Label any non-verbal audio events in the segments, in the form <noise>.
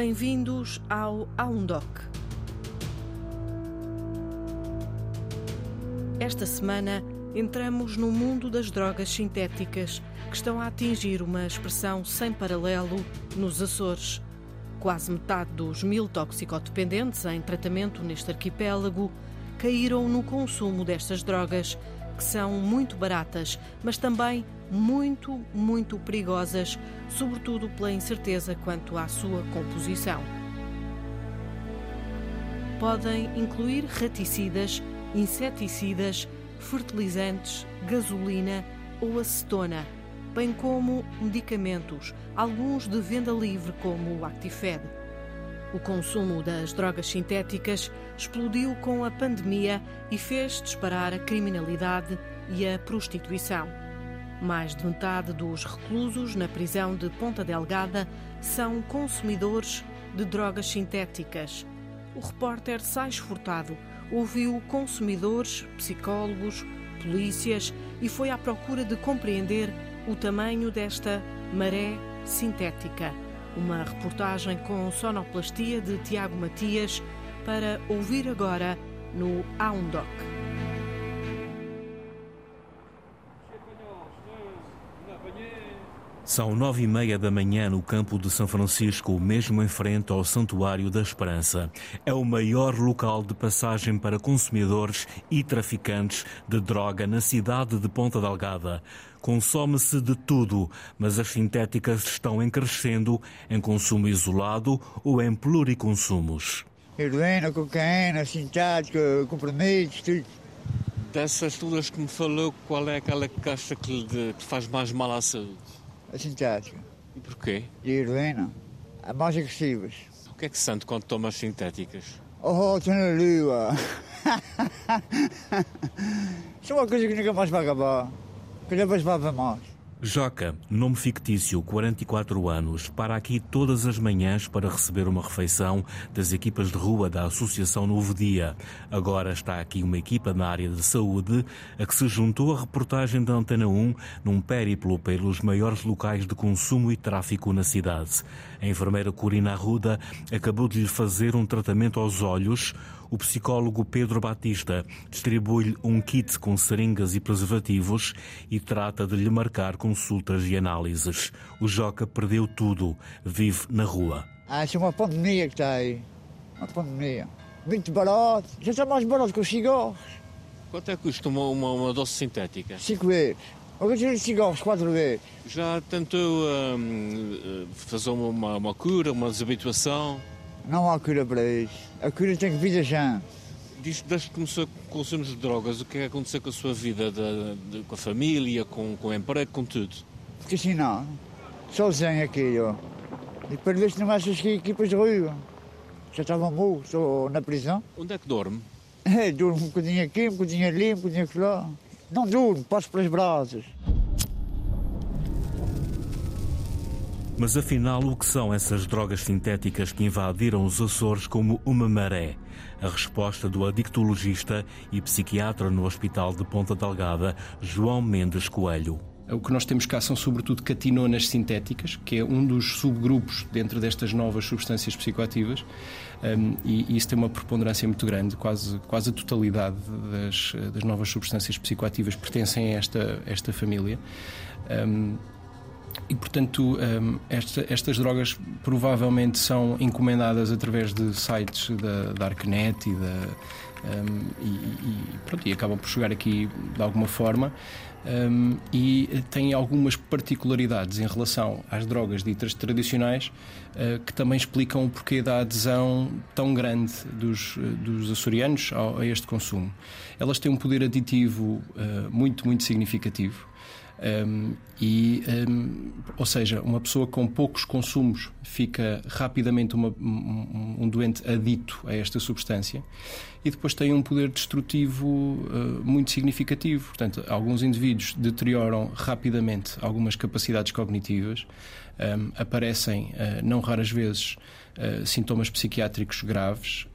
Bem-vindos ao Aundoc. Esta semana entramos no mundo das drogas sintéticas que estão a atingir uma expressão sem paralelo nos Açores. Quase metade dos mil toxicodependentes em tratamento neste arquipélago caíram no consumo destas drogas, que são muito baratas, mas também muito, muito perigosas, sobretudo pela incerteza quanto à sua composição. Podem incluir raticidas, inseticidas, fertilizantes, gasolina ou acetona, bem como medicamentos, alguns de venda livre, como o Actifed. O consumo das drogas sintéticas explodiu com a pandemia e fez disparar a criminalidade e a prostituição. Mais de metade dos reclusos na prisão de Ponta Delgada são consumidores de drogas sintéticas. O repórter Sais Furtado ouviu consumidores, psicólogos, polícias e foi à procura de compreender o tamanho desta maré sintética. Uma reportagem com sonoplastia de Tiago Matias para ouvir agora no Aundoc. São nove e meia da manhã no campo de São Francisco, mesmo em frente ao Santuário da Esperança. É o maior local de passagem para consumidores e traficantes de droga na cidade de Ponta Delgada. Consome-se de tudo, mas as sintéticas estão em crescendo em consumo isolado ou em pluriconsumos. Heroína, cocaína, sintética, comprimidos, tudo. Dessas todas que me falou, qual é aquela que acha que lhe faz mais mal à saúde? A sintética. E porquê? E heroína. As mais agressivas. O que é que sente quando toma as sintéticas? Oh, estou na lua. <laughs> Isso é uma coisa que nunca mais vai acabar. Que depois vai ver mais. Joca, nome fictício, 44 anos, para aqui todas as manhãs para receber uma refeição das equipas de rua da Associação Novo Dia. Agora está aqui uma equipa na área de saúde a que se juntou à reportagem da Antena 1 num périplo pelos maiores locais de consumo e tráfico na cidade. A enfermeira Corina Arruda acabou de lhe fazer um tratamento aos olhos, o psicólogo Pedro Batista distribui-lhe um kit com seringas e preservativos e trata de lhe marcar consultas e análises. O Joca perdeu tudo, vive na rua. Ah, isso é uma pandemia que está aí. Uma pandemia. Muito barato. Já está mais barato que os cigarros. Quanto é que custa uma, uma, uma doce sintética? Cinco vezes. Agora tirei cigarros quatro vezes. Já tentou hum, fazer uma, uma cura, uma desabituação? Não há cura para isso. A cura tem que vir da gente. Diz desde que começou a consumir de drogas, o que é que aconteceu com a sua vida, de, de, com a família, com, com o emprego, com tudo? Fiquei assim, não. Sozinho aqui, ó. E para ver se não achas que equipas de rua. Já estava morto, estou na prisão. Onde é que dorme? É, <laughs> durmo um bocadinho aqui, um bocadinho ali, um bocadinho lá. Não durmo, passo pelas brasas. Mas afinal, o que são essas drogas sintéticas que invadiram os Açores como uma maré? A resposta do adictologista e psiquiatra no Hospital de Ponta Delgada, João Mendes Coelho. O que nós temos cá são sobretudo catinonas sintéticas, que é um dos subgrupos dentro destas novas substâncias psicoativas, um, e, e, isso tem uma preponderância muito grande, quase, quase a totalidade das, das novas substâncias psicoativas pertencem a esta, esta família. Um, e, portanto, um, esta, estas drogas provavelmente são encomendadas através de sites da Darknet e, da, um, e, e, pronto, e acabam por chegar aqui de alguma forma. Um, e tem algumas particularidades em relação às drogas ditas tradicionais uh, que também explicam o porquê da adesão tão grande dos, dos açorianos a este consumo. Elas têm um poder aditivo uh, muito, muito significativo. Um, e, um, ou seja, uma pessoa com poucos consumos fica rapidamente uma, um, um, doente adito a esta substância e depois tem um poder destrutivo uh, muito significativo. Portanto, alguns indivíduos deterioram rapidamente algumas capacidades cognitivas, aparecem, uh, não raras vezes, uh, sintomas psiquiátricos graves,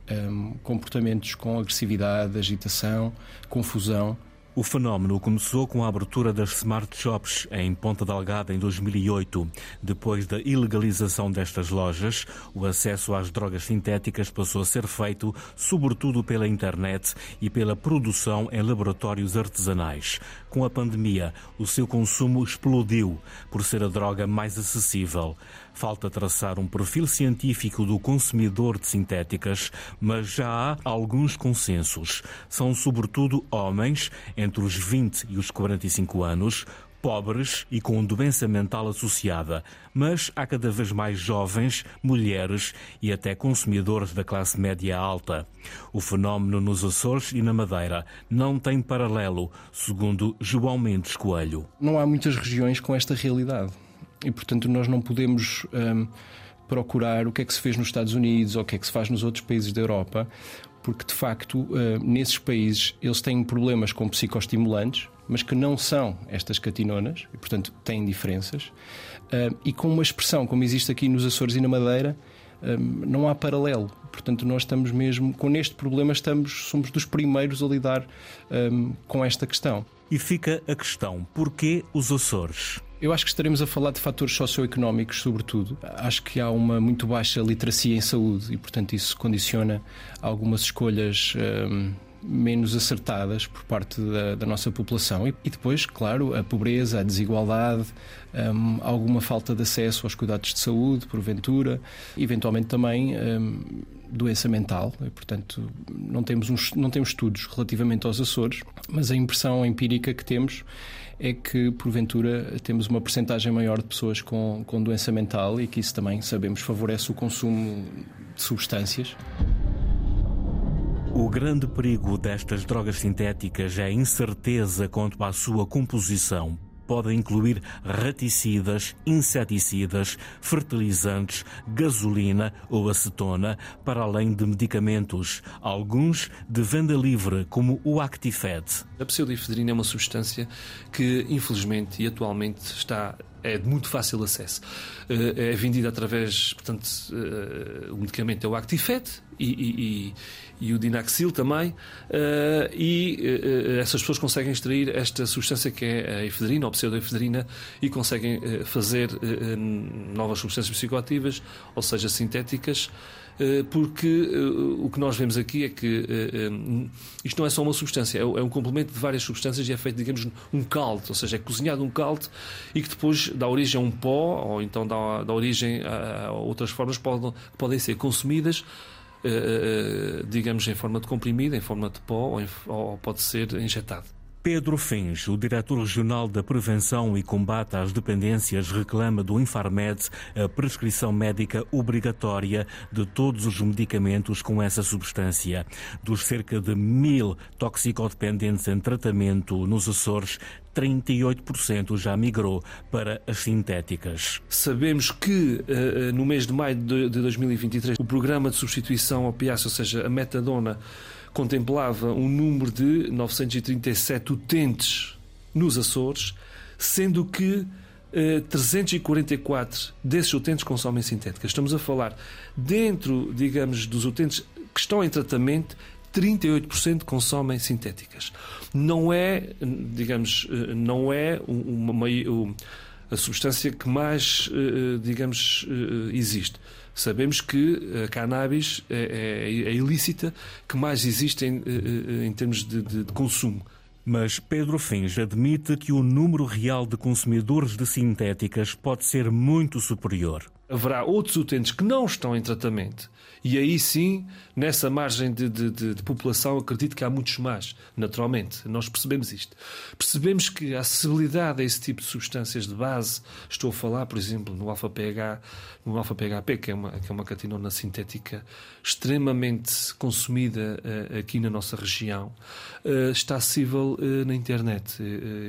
comportamentos com agressividade, agitação, confusão O fenómeno começou com a abertura das smart shops em Ponta Delgada em 2008. Depois da ilegalização destas lojas, o acesso às drogas sintéticas passou a ser feito sobretudo pela internet e pela produção em laboratórios artesanais. Com a pandemia, o seu consumo explodiu por ser a droga mais acessível. Falta traçar um perfil científico do consumidor de sintéticas, mas já há alguns consensos. São sobretudo homens entre os 20 e os 45 anos, pobres e com doença mental associada, mas há cada vez mais jovens, mulheres e até consumidores da classe média alta. O fenómeno nos Açores e na Madeira não tem paralelo, segundo João Mendes Coelho. Não há muitas regiões com esta realidade e, portanto, nós não podemos. Um, procurar o que é que se fez nos Estados Unidos ou o que é que se faz nos outros países da Europa, porque de facto, uh, nesses países, eles têm problemas com psicoestimulantes, mas que não são estas catinonas, e portanto têm diferenças, uh, e com uma expressão como existe aqui nos Açores e na Madeira, um, não há paralelo. Portanto, nós estamos mesmo com este problema, estamos, somos dos primeiros a lidar um, com esta questão. E fica a questão: porquê os Açores? Eu acho que estaremos a falar de fatores socioeconómicos, sobretudo. Acho que há uma muito baixa literacia em saúde e, portanto, isso condiciona algumas escolhas. Um, menos acertadas por parte da, da nossa população. E, e, depois, claro, a pobreza, a desigualdade, um, alguma falta de acesso aos cuidados de saúde, porventura, eventualmente também um, doença mental. E, portanto, não temos, uns, não temos estudos relativamente aos Açores, mas a impressão empírica que temos é que, porventura, temos uma percentagem maior de pessoas com, com doença mental e que isso também, sabemos, favorece o consumo de substâncias. O grande perigo destas drogas sintéticas é a incerteza quanto à sua composição podem incluir raticidas, inseticidas, fertilizantes, gasolina ou acetona, para além de medicamentos, alguns de venda livre, como o Actifed. A pseudoefedrina é uma substância que, infelizmente e atualmente, está é de muito fácil acesso. Eh, é vendida através, portanto, eh, o medicamento é o Actifed e, e, e o Dinaxil também, e essas pessoas conseguem extrair esta substância que é a efedrina ou pseudoefedrina e conseguem fazer novas substâncias psicoativas, ou seja, sintéticas, eh, porque eh, o que nós vemos aqui é que eh, isto não é só uma substância, é um complemento de várias substâncias e é feito, digamos, um caldo, ou seja, é cozinhado um caldo e que depois dá origem a um pó ou então dá, origem a outras formas que podem ser consumidas. Digamos, em forma de comprimido, em forma de pó ou, em, ou pode ser injetado. Pedro Fins, o diretor regional da Prevenção e Combate às Dependências, reclama do Infarmed a prescrição médica obrigatória de todos os medicamentos com essa substância. Dos cerca de mil toxicodependentes em tratamento nos Açores, 38% já migrou para as sintéticas. Sabemos que eh, no mês de maio de 2023 o programa de substituição opiácea, ou seja, a metadona, contemplava um número de 937 utentes nos Açores, sendo que 344 eh, desses utentes consomem sintéticas. Estamos a falar dentro, digamos, dos utentes que estão em tratamento, 38% consomem sintéticas. Não é, digamos, eh, não é uma, uma, a substância que mais, eh, digamos, existe. Sabemos que a cannabis é, é, é ilícita, que mais existe em, eh, eh, em termos de, de, de consumo. Mas Pedro Fins admite que o número real de consumidores de sintéticas pode ser muito superior. Haverá outros utentes que não estão em tratamento e aí sim, nessa margem de, de, de, de, população, acredito que há muitos mais, naturalmente. Nós percebemos isto. Percebemos que a acessibilidade a esse tipo de substâncias de base, estou a falar, por exemplo, no alfa-PH, no alfa-PHP, que é uma, que é uma catinona sintética extremamente consumida uh, aqui na nossa região, uh, está acessível uh, na internet.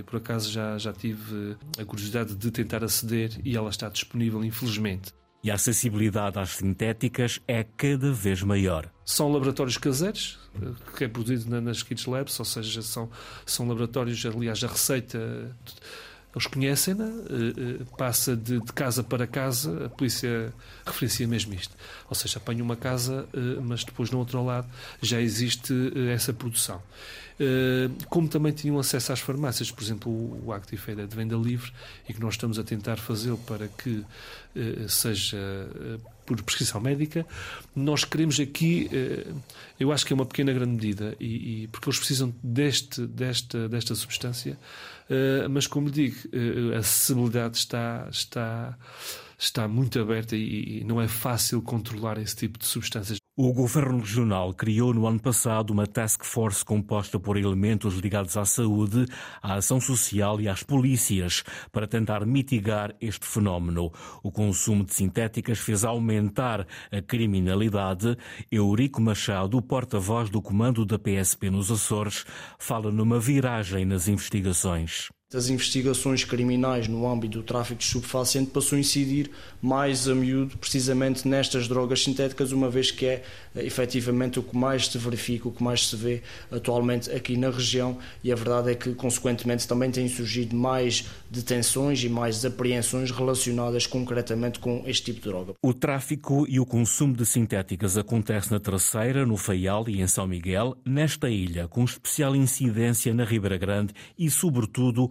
por acaso já, já tive a curiosidade de tentar aceder e ela está disponível, infelizmente e a acessibilidade às sintéticas é cada vez maior. São laboratórios caseiros, que é produzido nas Kids Labs, ou seja, são, são laboratórios, aliás, a receita Eles conhecem-na, passa de, de, casa para casa, a polícia referencia mesmo isto. Ou seja, apanha uma casa, mas depois no outro lado já existe essa produção. Como também tinham acesso às farmácias, por exemplo, o Actifed é de venda livre e que nós estamos a tentar fazê-lo para que seja por prescrição médica. Nós queremos aqui, eh, eu acho que é uma pequena grande medida, e, e porque eles precisam deste, desta, desta substância, eh, mas como digo, eh, a acessibilidade está, está, está muito aberta e, e não é fácil controlar esse tipo de substâncias. O Governo Regional criou no ano passado uma task force composta por elementos ligados à saúde, à ação social e às polícias para tentar mitigar este fenómeno. O consumo de sintéticas fez aumentar a criminalidade. Eurico Machado, porta-voz do comando da PSP nos Açores, fala numa viragem nas investigações das investigações criminais no âmbito do tráfico de estupefaciente passou a incidir mais a miúdo precisamente nestas drogas sintéticas, uma vez que é eh, efetivamente o que mais se verifica, o que mais se vê atualmente aqui na região e a verdade é que, consequentemente, também têm surgido mais detenções e mais apreensões relacionadas concretamente com este tipo de droga. O tráfico e o consumo de sintéticas acontece na Terceira, no Faial e em São Miguel, nesta ilha, com especial incidência na Ribeira Grande e, sobretudo,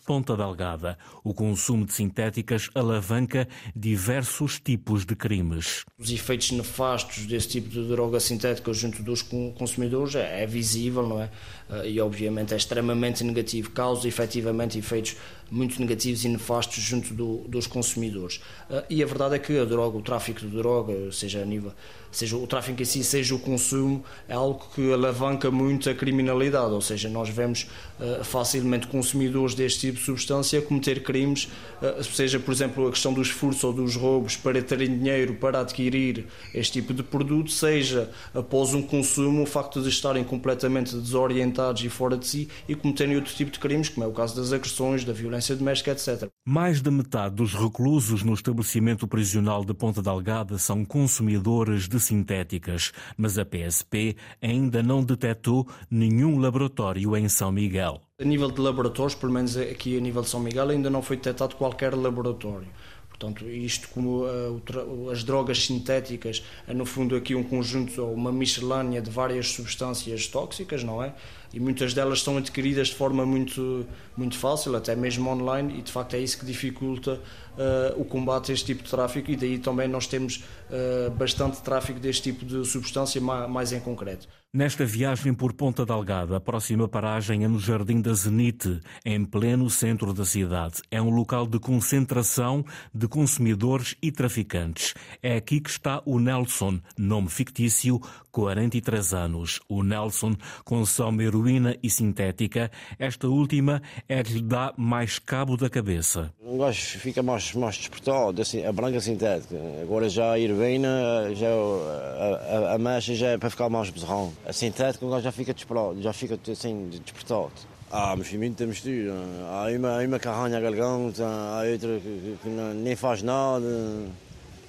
Ponta Delgada. O consumo de sintéticas alavanca diversos tipos de crimes. Os efeitos nefastos desse tipo de droga sintética junto dos consumidores é, é visível, não é? Eh, e obviamente é extremamente negativo, causa efetivamente efeitos muito negativos e nefastos junto do, dos consumidores. Eh, e a verdade é que a droga, o tráfico de droga, seja a nível, seja o tráfico em si, seja o consumo, é algo que alavanca muito a criminalidade, ou seja, nós vemos uh, facilmente consumidores deste tipo de substância cometer crimes, uh, seja por exemplo a questão dos furtos ou dos roubos para terem dinheiro para adquirir este tipo de produto, seja após um consumo o facto de estarem completamente desorientados e fora de si e cometerem outro tipo de crimes, como é o caso das agressões, da violência violência doméstica, etc. Mais de metade dos reclusos no estabelecimento prisional de Ponta Delgada são consumidores de sintéticas, mas a PSP ainda não detectou nenhum laboratório em São Miguel. A nível de laboratórios, pelo menos aqui a nível de São Miguel, ainda não foi detectado qualquer laboratório. Portanto, isto como uh, as drogas sintéticas é no fundo aqui um conjunto ou uma miscelânea de várias substâncias tóxicas, não é? E muitas delas são adquiridas de forma muito muito fácil, até mesmo online, e de facto é isso que dificulta uh, o combate a este tipo de tráfico e daí também nós temos uh, bastante tráfico deste tipo de substância mais em concreto. Nesta viagem por Ponta Delgada, a próxima paragem é no Jardim da Zenite, em pleno centro da cidade. É um local de concentração de consumidores e traficantes. É aqui que está o Nelson, nome fictício, 43 anos. O Nelson consome heroína e sintética. Esta última é que lhe dá mais cabo da cabeça. Um gajo fica mais, mais despertado, assim, a branca sintética. Agora já a heroína, já a, a, a mecha já é para ficar mais bezerrão. A sintética, o gajo já fica despertado, já fica assim, despertado. Ah, mas muita mistura. Há uma, há uma que arranha garganta, há outra que, que, não, nem faz nada.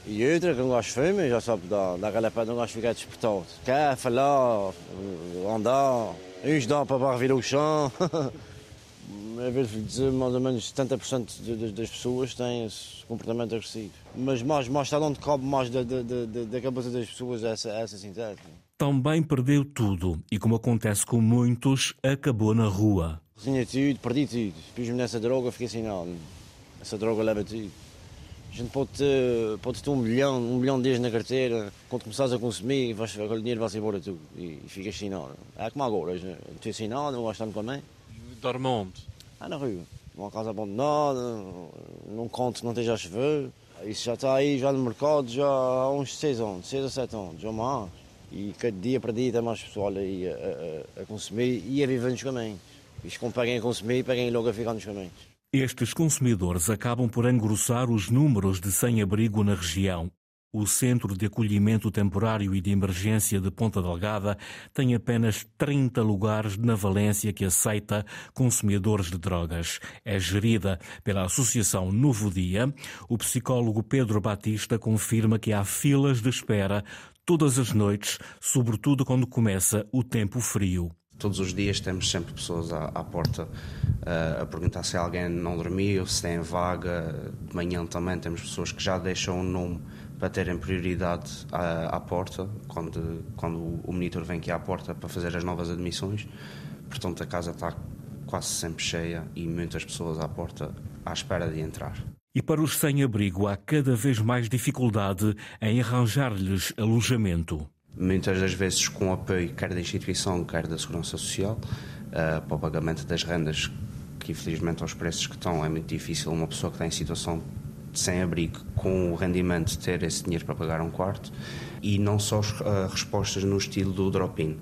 E outra que não gosta de fumar, já sabe, aquela pedra, não gosta de ficar despertado. Quer falar, andar, uns dá para barrer o chão. <laughs> É ver dizer mais ou menos 70% das pessoas têm esse comportamento agressivo. Mas mais, mais está onde cabe mais da, da, da, da cabeça das pessoas essa, essa sintética também perdeu tudo e, como acontece com muitos, acabou na rua. Tinha tudo, perdi tudo. Pus-me nessa droga, fiquei assim, não, essa droga leva tudo. A gente pode ter, pode ter um milhão, um milhão de dias na carteira, quando começares a consumir, vais, aquele dinheiro vai-se embora tudo. E, e ficas assim, não. É como agora, não estou assim, não, não gosto também. Dorme onde? Ah, na rua. Numa casa abandonada, num conto que não esteja a chover. Isso já está aí, já no mercado, já há uns 6 anos, 6 a 7 anos, já mais. E cada dia para dia tem mais pessoal aí a, a, a consumir e a viver nos caminhos. Como peguem a consumir, peguem logo a ficar nos caminhos. Estes consumidores acabam por engrossar os números de sem-abrigo na região. O Centro de Acolhimento Temporário e de Emergência de Ponta Delgada tem apenas 30 lugares na Valência que aceita consumidores de drogas. É gerida pela Associação Novo Dia. O psicólogo Pedro Batista confirma que há filas de espera todas as noites, sobretudo quando começa o tempo frio. todos os dias temos sempre pessoas à, à porta uh, a perguntar se alguém não dormiu, se tem vaga. De manhã também temos pessoas que já deixam o nome para terem prioridade à, à, porta, quando, quando o monitor vem aqui à porta para fazer as novas admissões. Portanto, a casa está quase sempre cheia e muitas pessoas à porta à espera de entrar. E para os sem-abrigo há cada vez mais dificuldade em arranjar-lhes alojamento. Muitas das vezes com apoio quer da instituição, quer da Segurança Social, uh, para o pagamento das rendas, que infelizmente aos preços que estão é muito difícil uma pessoa que está em situação de sem-abrigo com o rendimento ter esse dinheiro para pagar um quarto e não só uh, respostas no estilo do drop-in.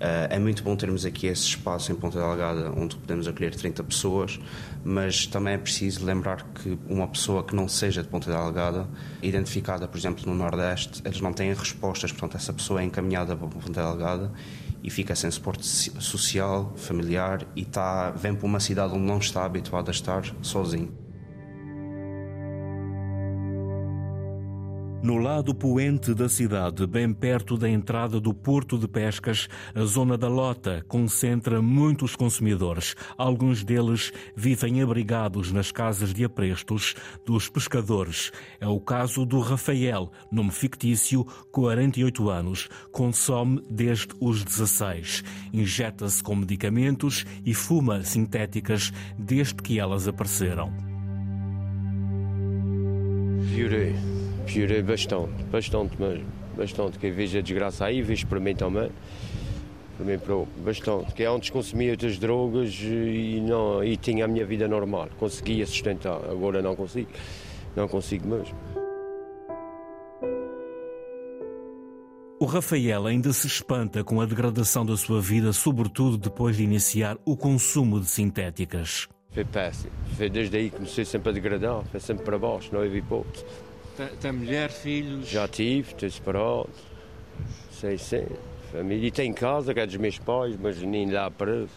Uh, é muito bom termos aqui esse espaço em Ponta Delgada onde podemos acolher 30 pessoas, mas também é preciso lembrar que uma pessoa que não seja de Ponta Delgada, identificada, por exemplo, no Nordeste, eles não têm respostas, portanto, essa pessoa é encaminhada para Ponta Delgada e fica sem suporte social, familiar e está, vem para uma cidade onde não está habituado a estar sozinho. No lado poente da cidade, bem perto da entrada do Porto de Pescas, a zona da Lota concentra muitos consumidores. Alguns deles vivem abrigados nas casas de aprestos dos pescadores. É o caso do Rafael, nome fictício, 48 anos, consome desde os 16. Injeta-se com medicamentos e fuma sintéticas desde que elas apareceram. Jurei piorei bastante, bastante mesmo, bastante. Que vejo a desgraça aí, vejo para mim também. Para mim, para bastante. Que antes consumia outras drogas e, não, e tinha a minha vida normal, conseguia sustentar. Agora não consigo, não consigo mesmo. O Rafael ainda se espanta com a degradação da sua vida, sobretudo depois de iniciar o consumo de sintéticas. Foi péssimo. Foi desde aí que comecei sempre a degradar, foi sempre para baixo, não houve hipótese. Tem, tem mulher, filhos? Já tive, estou separado. Sei, sei. Família. E tem casa, que é dos meus pais, mas nem lá preso.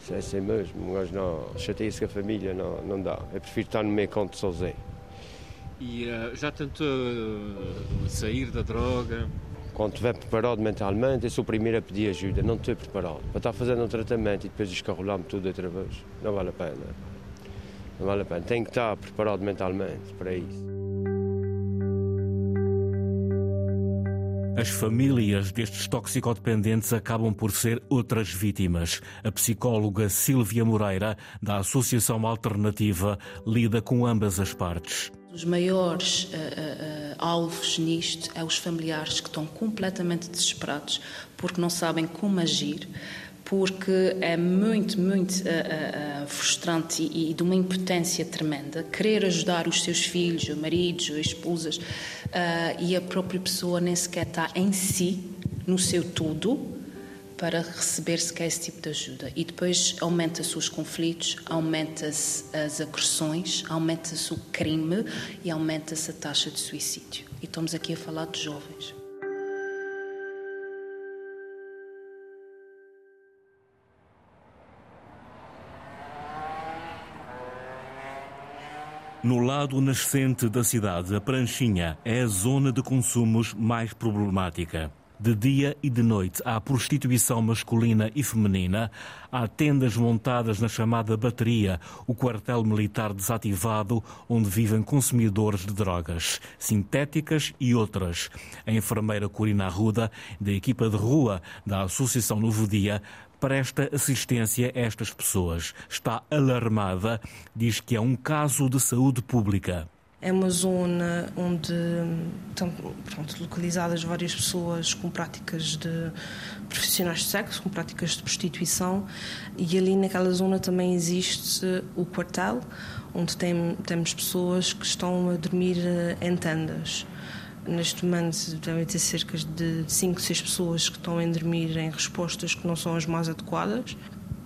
Sei, sei mesmo. Mas não, chateia-se com a família, não, não dá. Eu prefiro estar no meu canto sozinho. E uh, já tentou uh, sair da droga? Quando estiver preparado mentalmente, eu sou o primeiro a pedir ajuda. Não estou preparado. Para estar fazendo um tratamento e depois escarrolar-me tudo outra vez. Não vale a pena. Não vale a pena. Tenho que estar preparado mentalmente para isso. As famílias destes toxicodependentes acabam por ser outras vítimas. A psicóloga Silvia Moreira, da Associação Alternativa, lida com ambas as partes. Os maiores uh, uh, alvos nisto é os familiares que estão completamente desesperados porque não sabem como agir, porque é muito, muito uh, uh, frustrante e, e, de uma impotência tremenda querer ajudar os seus filhos, os maridos, as esposas, uh, e a própria pessoa nem sequer está em si, no seu tudo, para receber sequer esse tipo de ajuda. E depois aumenta-se os conflitos, aumenta-se as agressões, aumenta-se o crime e aumenta-se a taxa de suicídio. E estamos aqui a falar de jovens. No lado nascente da cidade, a Pranchinha é a zona de consumos mais problemática. De dia e de noite há prostituição masculina e feminina, há tendas montadas na chamada bateria, o quartel militar desativado onde vivem consumidores de drogas, sintéticas e outras. A enfermeira Corina Arruda, da equipa de rua da Associação Novo Dia, presta assistência a estas pessoas. Está alarmada, diz que é um caso de saúde pública. É uma zona onde estão pronto, localizadas várias pessoas com práticas de profissionais de sexo, com práticas de prostituição, e ali naquela zona também existe o quartel, onde tem, temos pessoas que estão a dormir eh, em tendas. Neste momento devem ter cerca de 5, 6 pessoas que estão a dormir em respostas que não são as mais adequadas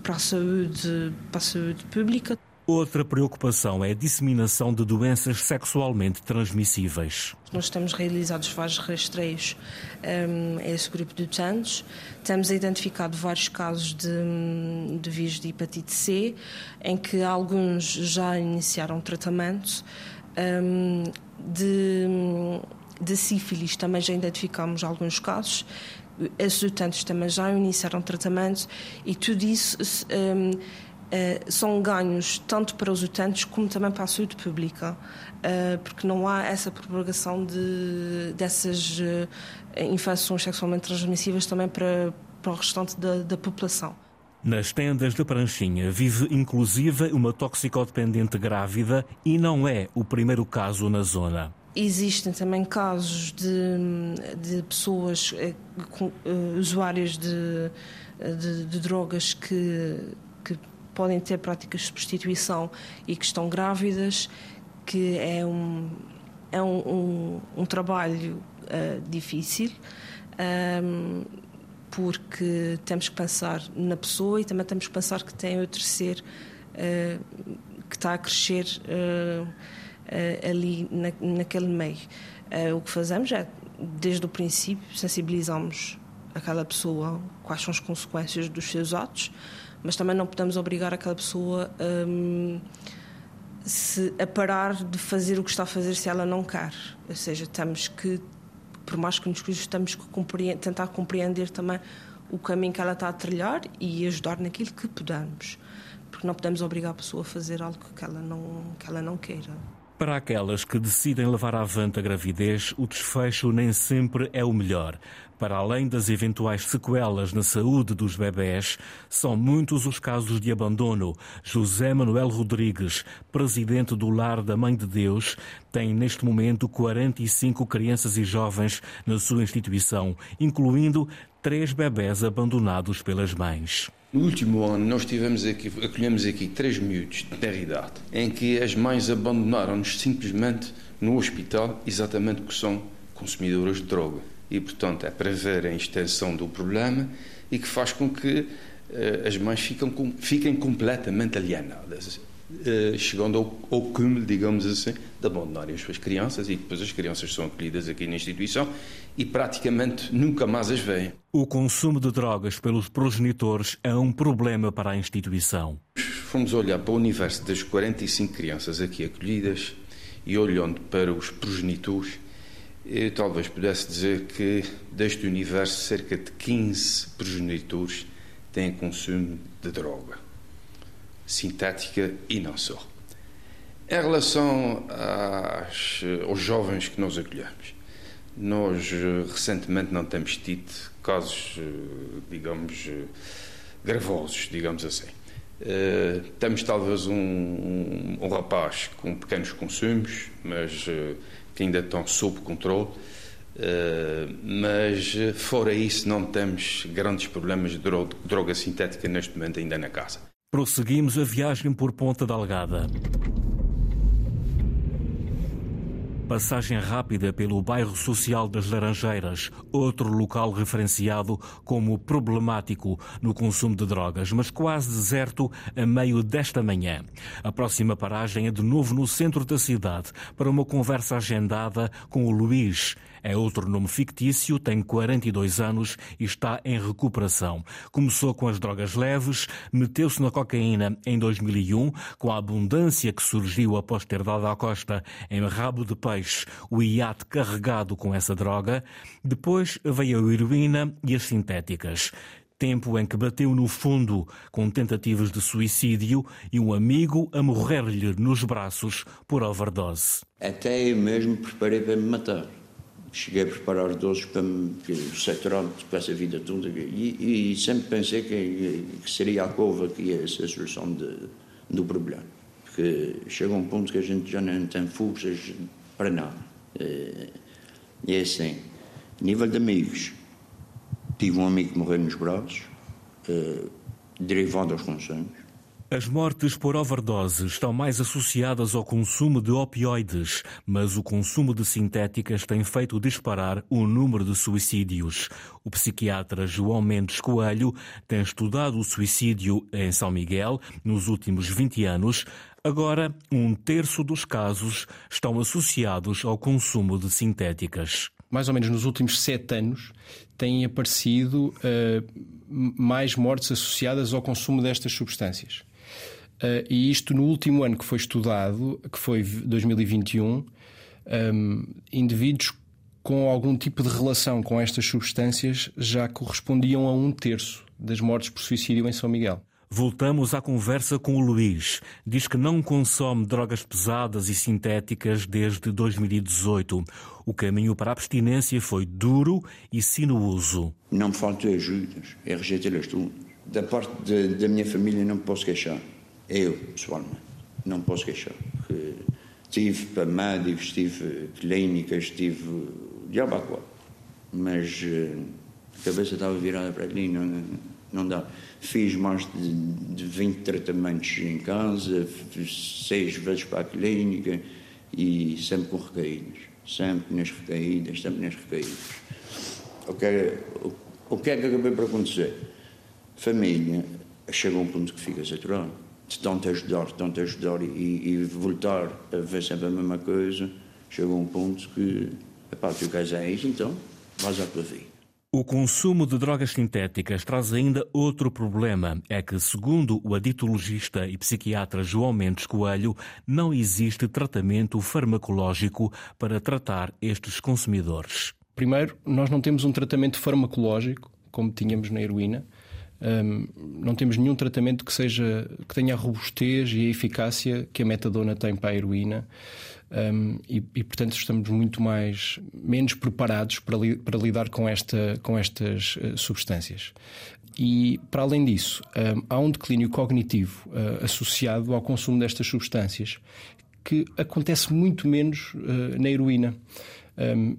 para a saúde, para a saúde pública. Outra preocupação é a disseminação de doenças sexualmente transmissíveis. Nós temos realizado vários rastreios um, a esse grupo de utentes. Temos identificado vários casos de, de vírus de hepatite C, em que alguns já iniciaram tratamento. Um, de de sífilis também já identificamos alguns casos esses utentes também já iniciaram tratamento e tudo isso um, uh, eh, são ganhos tanto para os utentes como também para a saúde pública, uh, porque não há essa propagação de, dessas uh, infecções sexualmente transmissíveis também para, para o restante da, da população. Nas tendas de Pranchinha vive inclusive uma toxicodependente grávida e não é o primeiro caso na zona. Existem também casos de, de pessoas, eh, uh, usuárias de, de, de, drogas que, que podem ter práticas de prostituição e que estão grávidas, que é um, é um, um, um trabalho uh, difícil. Um, porque temos que pensar na pessoa e também temos que pensar que tem outro ser uh, que está a crescer uh, ali na, naquele meio. Uh, o que fazemos é, desde o princípio, sensibilizamos aquela pessoa quais são as consequências dos seus atos, mas também não podemos obrigar aquela pessoa um, se, a parar de fazer o que está a fazer se ela não quer. Ou seja, temos que, por mais que nos custe, temos que tentar compreender também o caminho que ela está a trilhar e ajudar naquilo que pudermos. Porque não podemos obrigar a pessoa a fazer algo que ela não, que ela não queira. Para aquelas que decidem levar avante a gravidez, o desfecho nem sempre é o melhor. Para além das eventuais sequelas na saúde dos bebés, são muitos os casos de abandono. José Manuel Rodrigues, presidente do Lar da Mãe de Deus, tem neste momento 45 crianças e jovens na sua instituição, incluindo três bebés abandonados pelas mães. No último ano, nós tivemos aqui, acolhemos aqui três miúdos de terra idade, em que as mães abandonaram-nos simplesmente no hospital, exatamente porque são consumidoras de droga. E, portanto, é para ver a extensão do problema e que faz com que uh, as mães ficam, fiquem completamente alienadas. Uh, chegando ao, ao cúmulo, digamos assim, de abandonarem as suas crianças e depois as crianças são acolhidas aqui na instituição e praticamente nunca mais as veem. O consumo de drogas pelos progenitores é um problema para a instituição. Fomos olhar para o universo das 45 crianças aqui acolhidas e olhando para os progenitores, eu talvez pudesse dizer que deste universo cerca de 15 progenitores têm consumo de droga, sintética e não só. Em relação às, aos jovens que nós acolhemos, nós eh, recentemente não temos tido casos, eh, digamos, eh, gravosos, digamos assim. temos talvez um, um, um, rapaz com pequenos consumos, mas que ainda estão sob controle. mas fora isso, não temos grandes problemas de droga sintética neste momento ainda na casa. Prosseguimos a viagem por Ponta Delgada. Passagem rápida pelo bairro social das Laranjeiras, outro local referenciado como problemático no consumo de drogas, mas quase deserto a meio desta manhã. A próxima paragem é de novo no centro da cidade para uma conversa agendada com o Luís, é outro nome fictício, tem 42 anos e está em recuperação. Começou com as drogas leves, meteu-se na cocaína em 2001, com a abundância que surgiu após ter dado à costa em rabo de peixe o iate carregado com essa droga. Depois veio a heroína e as sintéticas tempo em que bateu no fundo com tentativas de suicídio e um amigo a morrer-lhe nos braços por overdose. Até eu mesmo preparei para me matar cheguei a preparar doses para ser com essa vida toda e, e, sempre pensei que, que, seria a cova que ia ser a solução de, do problema. Porque chega um ponto que a gente já não tem forças para nada. E é assim, nível de amigos, tive um amigo que morreu nos braços, eh, derivado aos consumos. As mortes por overdose estão mais associadas ao consumo de opioides, mas o consumo de sintéticas tem feito disparar o número de suicídios. O psiquiatra João Mendes Coelho tem estudado o suicídio em São Miguel nos últimos 20 anos. Agora, um terço dos casos estão associados ao consumo de sintéticas. Mais ou menos nos últimos sete anos, têm aparecido uh, mais mortes associadas ao consumo destas substâncias. Uh, e isto no último ano que foi estudado, que foi 2021, um, indivíduos com algum tipo de relação com estas substâncias já correspondiam a um terço das mortes por suicídio em São Miguel. Voltamos à conversa com o Luís. Diz que não consome drogas pesadas e sintéticas desde 2018. O caminho para a abstinência foi duro e sinuoso. Não me faltam ajudas, é rejeitá-las tudo. Da parte de, da minha família não me posso queixar. Eu, pessoalmente, não posso queixar. Porque tive para médicos, tive clínicas, tive diabo Mas eh, a cabeça estava virada para ali, não, não dá. Fiz mais de, de 20 tratamentos em casa, seis vezes para a clínica e sempre com recaídas. Sempre nas recaídas, sempre nas recaídas. O que, é, o, o que é que acabei por acontecer? Família chega um ponto que fica saturado. De tanto ajudar, tanto ajudar e, e voltar a ver sempre a mesma coisa, chega a um ponto que, epá, tu queres é isso, então vais à tua vida. O consumo de drogas sintéticas traz ainda outro problema. É que, segundo o aditologista e psiquiatra João Mendes Coelho, não existe tratamento farmacológico para tratar estes consumidores. Primeiro, nós não temos um tratamento farmacológico, como tínhamos na heroína. Um, não temos nenhum tratamento que seja que tenha a robustez e a eficácia que a metadona tem para a heroína um, e, e, portanto estamos muito mais menos preparados para, li, para lidar com, esta, com estas uh, substâncias. E para além disso, um, há um declínio cognitivo uh, associado ao consumo destas substâncias que acontece muito menos uh, na heroína.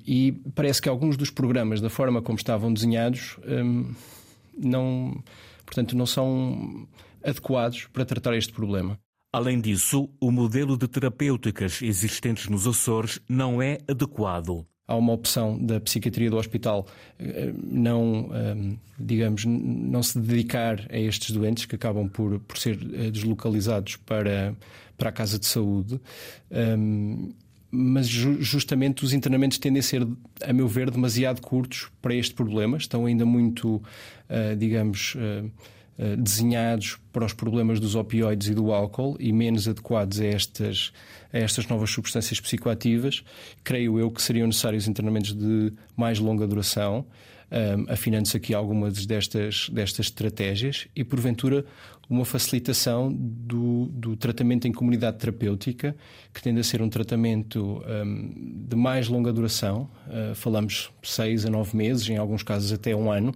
E parece que alguns dos programas, da forma como estavam desenhados, não, portanto, não são adequados para tratar este problema. Além disso, o modelo de terapêuticas existentes nos Açores não é adequado. Há uma opção da psiquiatria do hospital eh, não, ehm, digamos, não se dedicar a estes doentes que acabam por, por ser eh, deslocalizados para, para a casa de saúde. Mas justamente os internamentos tendem a ser, a meu ver, demasiado curtos para este problema. Estão ainda muito, eh, digamos, eh, desenhados para os problemas dos opioides e do álcool e menos adequados a estas, a estas novas substâncias psicoativas, creio eu que seriam necessários internamentos de mais longa duração, um, afinando-se aqui algumas destas, destas estratégias e, porventura, uma facilitação do, do tratamento em comunidade terapêutica, que tende a ser um tratamento um, de mais longa duração, uh, falamos seis a nove meses, em alguns casos até um ano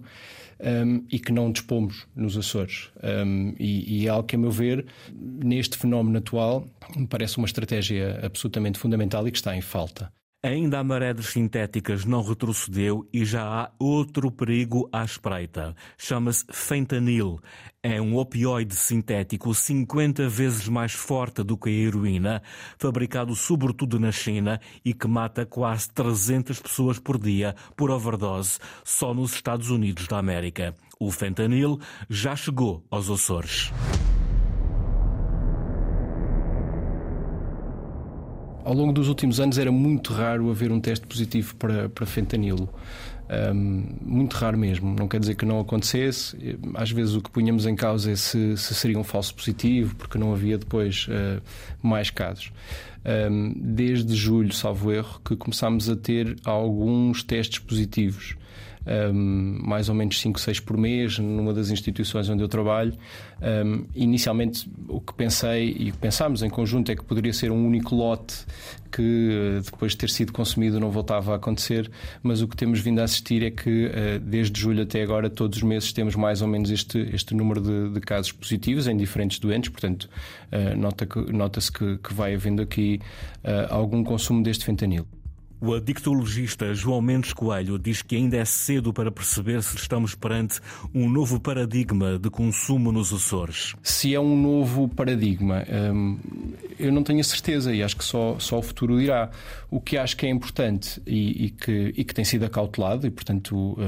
um, e que não dispomos nos Açores. Um, e, e é algo que, a meu ver, neste fenómeno atual, me parece uma estratégia absolutamente fundamental e que está em falta. Ainda a maré de sintéticas não retrocedeu e já há outro perigo à espreita. Chama-se fentanil. É um opioide sintético 50 vezes mais forte do que a heroína, fabricado sobretudo na China e que mata quase 300 pessoas por dia por overdose só nos Estados Unidos da América. O fentanil já chegou aos Açores. Ao longo dos últimos anos era muito raro haver um teste positivo para, para fentanilo. Um, muito raro mesmo. Não quer dizer que não acontecesse. Às vezes o que punhamos em causa é se, se seria um falso positivo, porque não havia depois uh, mais casos. Um, desde julho, salvo erro, que começámos a ter alguns testes positivos um, mais ou menos 5, 6 por mês, numa das instituições onde eu trabalho. Um, inicialmente, o que pensei e que pensámos em conjunto é que poderia ser um único lote que, depois de ter sido consumido, não voltava a acontecer, mas o que temos vindo a assistir é que, uh, desde julho até agora, todos os meses temos mais ou menos este, este número de, de casos positivos em diferentes doentes, portanto, uh, nota-se nota que, que vai havendo aqui uh, algum consumo deste fentanil. O adictologista João Mendes Coelho diz que ainda é cedo para perceber se estamos perante um novo paradigma de consumo nos Açores. Se é um novo paradigma, hum, eu não tenho a certeza e acho que só, só o futuro dirá. O que acho que é importante e, e que, e que tem sido acautelado, e portanto, uh,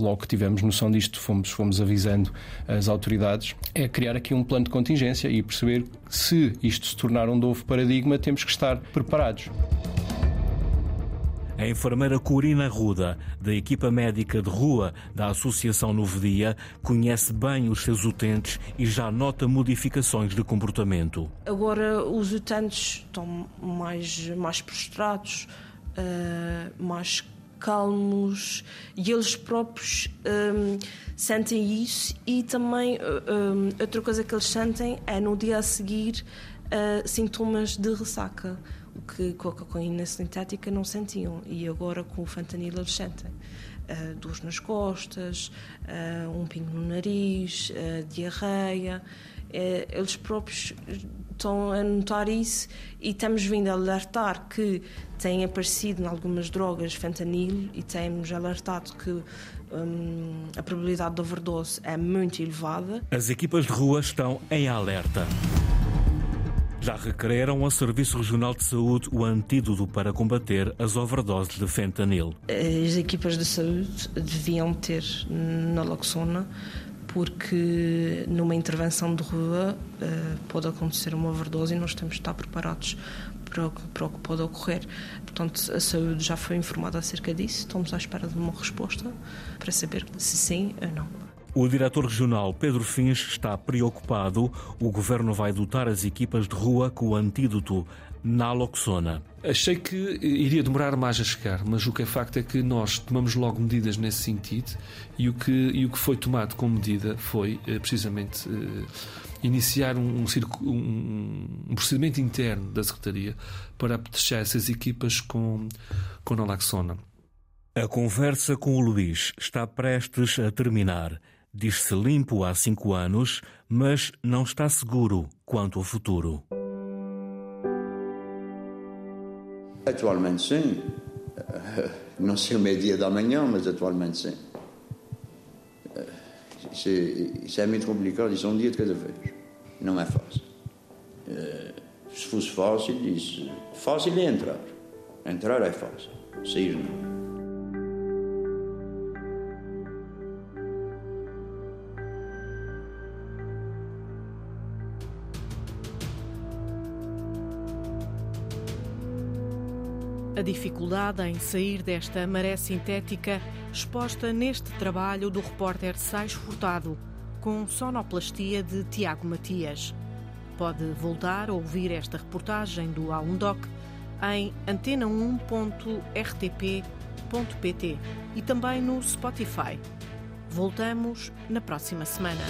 logo que tivemos noção disto, fomos, fomos avisando as autoridades, é criar aqui um plano de contingência e perceber se isto se tornar um novo paradigma, temos que estar preparados. A enfermeira Corina Ruda, da equipa médica de rua da Associação Novo Dia, conhece bem os seus utentes e já nota modificações de comportamento. Agora os utentes estão mais, mais prostrados, uh, mais calmos e eles próprios um, sentem isso e também um, outra coisa que eles sentem é no dia a seguir uh, sintomas de ressaca que com a cocaína sintética não sentiam e agora com o fentanil eles sentem uh, dores nas costas uh, um pingo no nariz uh, diarreia eles próprios estão a notar isso e estamos vindo a alertar que tem aparecido em algumas drogas fentanil e temos alertado que hum, a probabilidade de overdose é muito elevada. As equipas de rua estão em alerta. Já requereram ao Serviço Regional de Saúde o antídoto para combater as overdoses de fentanil. As equipas de saúde deviam ter naloxona porque numa intervenção de rua uh, pode acontecer uma overdose e nós temos de estar preparados para o, que, para o que pode ocorrer. Portanto, a saúde já foi informada acerca disso, estamos à espera de uma resposta para saber se sim ou não. O diretor regional Pedro Fins está preocupado. O governo vai dotar as equipas de rua com o antídoto naloxona. Achei que iria demorar mais a chegar, mas o que é facto é que nós tomamos logo medidas nesse sentido e o que, e o que foi tomado como medida foi eh, precisamente eh, iniciar um, um, um, procedimento interno da Secretaria para proteger essas equipas com, com naloxona. A conversa com o Luís está prestes a terminar. Diz-se limpo há cinco anos, mas não está seguro quanto ao futuro. Atualmente sim. <laughs> Não sei o meio-dia da manhã, mas atualmente sim. Isso é, muito complicado, isso é um dia de cada vez. Não é fácil. Se fosse fácil, disse. Fácil é entrar. Entrar é fácil. Sair não. A dificuldade em sair desta maré sintética exposta neste trabalho do repórter Sais Furtado, com sonoplastia de Tiago Matias. Pode voltar a ouvir esta reportagem do A1Doc em antena1.rtp.pt e também no Spotify. Voltamos na próxima semana.